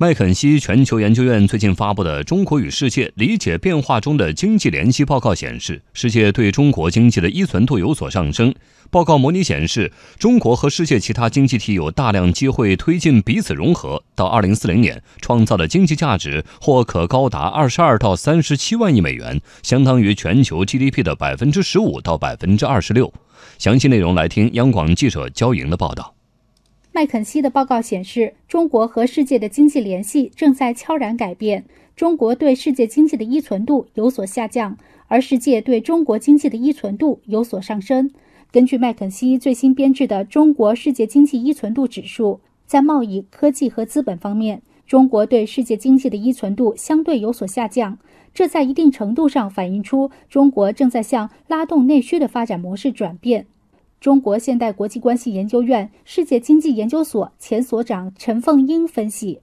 麦肯锡全球研究院最近发布的《中国与世界：理解变化中的经济联系》报告显示，世界对中国经济的依存度有所上升。报告模拟显示，中国和世界其他经济体有大量机会推进彼此融合，到2040年创造的经济价值或可高达22到37万亿美元，相当于全球 GDP 的15%到26%。详细内容来听央广记者焦莹的报道。麦肯锡的报告显示，中国和世界的经济联系正在悄然改变。中国对世界经济的依存度有所下降，而世界对中国经济的依存度有所上升。根据麦肯锡最新编制的《中国世界经济依存度指数》，在贸易、科技和资本方面，中国对世界经济的依存度相对有所下降。这在一定程度上反映出中国正在向拉动内需的发展模式转变。中国现代国际关系研究院世界经济研究所前所长陈凤英分析：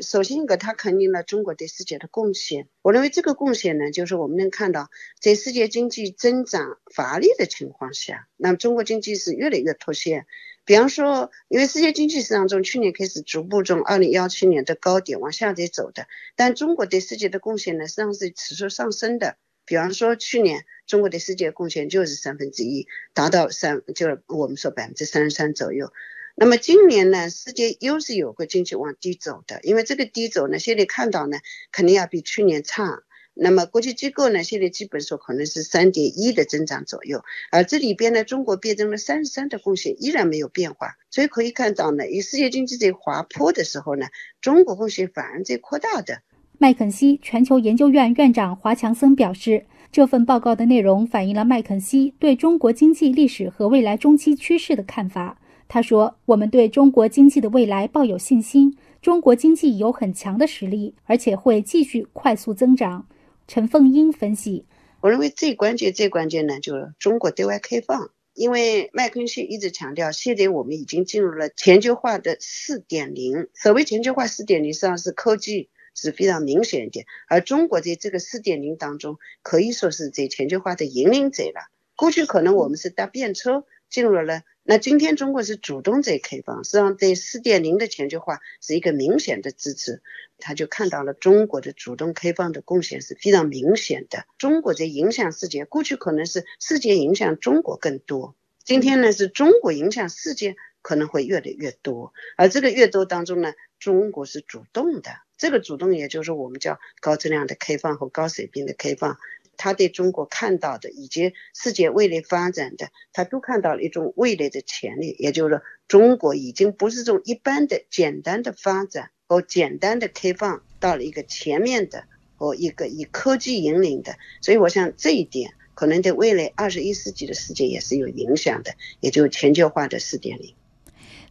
首先一个，他肯定了中国对世界的贡献。我认为这个贡献呢，就是我们能看到，在世界经济增长乏力的情况下，那么中国经济是越来越脱线。比方说，因为世界经济市场从去年开始逐步从二零幺七年的高点往下在走的，但中国对世界的贡献呢，实际上是持续上升的。比方说，去年中国对世界贡献就是三分之一，达到三，就是我们说百分之三十三左右。那么今年呢，世界又是有个经济往低走的，因为这个低走呢，现在看到呢，肯定要比去年差。那么国际机构呢，现在基本说可能是三点一的增长左右，而这里边呢，中国变成了三十三的贡献依然没有变化，所以可以看到呢，以世界经济在滑坡的时候呢，中国贡献反而在扩大的。麦肯锡全球研究院院长华强森表示，这份报告的内容反映了麦肯锡对中国经济历史和未来中期趋势的看法。他说：“我们对中国经济的未来抱有信心，中国经济有很强的实力，而且会继续快速增长。”陈凤英分析：“我认为最关键、最关键呢，就是中国对外开放。因为麦肯锡一直强调，现在我们已经进入了全球化的四点零。所谓全球化四点零，实际上是科技。”是非常明显一点，而中国在这个四点零当中，可以说是在全球化的引领者了。过去可能我们是搭便车进入了，那今天中国是主动在开放，实际上对四点零的全球化是一个明显的支持。他就看到了中国的主动开放的贡献是非常明显的。中国在影响世界，过去可能是世界影响中国更多，今天呢是中国影响世界可能会越来越多，而这个越多当中呢，中国是主动的。这个主动，也就是我们叫高质量的开放和高水平的开放，他对中国看到的以及世界未来发展的，他都看到了一种未来的潜力。也就是说，中国已经不是从一般的简单的发展和简单的开放，到了一个全面的和一个以科技引领的。所以，我想这一点可能对未来二十一世纪的世界也是有影响的，也就全球化的四点零。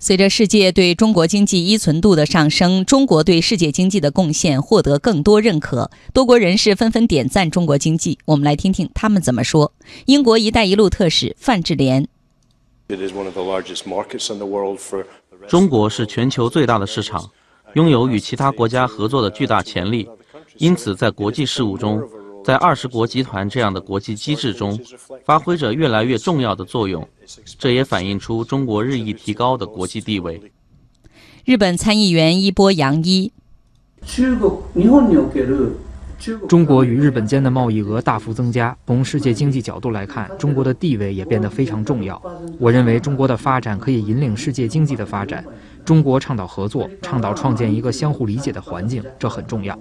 随着世界对中国经济依存度的上升，中国对世界经济的贡献获得更多认可，多国人士纷纷点赞中国经济。我们来听听他们怎么说。英国“一带一路”特使范志廉：中国是全球最大的市场，拥有与其他国家合作的巨大潜力，因此在国际事务中。在二十国集团这样的国际机制中，发挥着越来越重要的作用，这也反映出中国日益提高的国际地位。日本参议员一波洋一：中国与日本间的贸易额大幅增加，从世界经济角度来看，中国的地位也变得非常重要。我认为中国的发展可以引领世界经济的发展。中国倡导合作，倡导创建一个相互理解的环境，这很重要。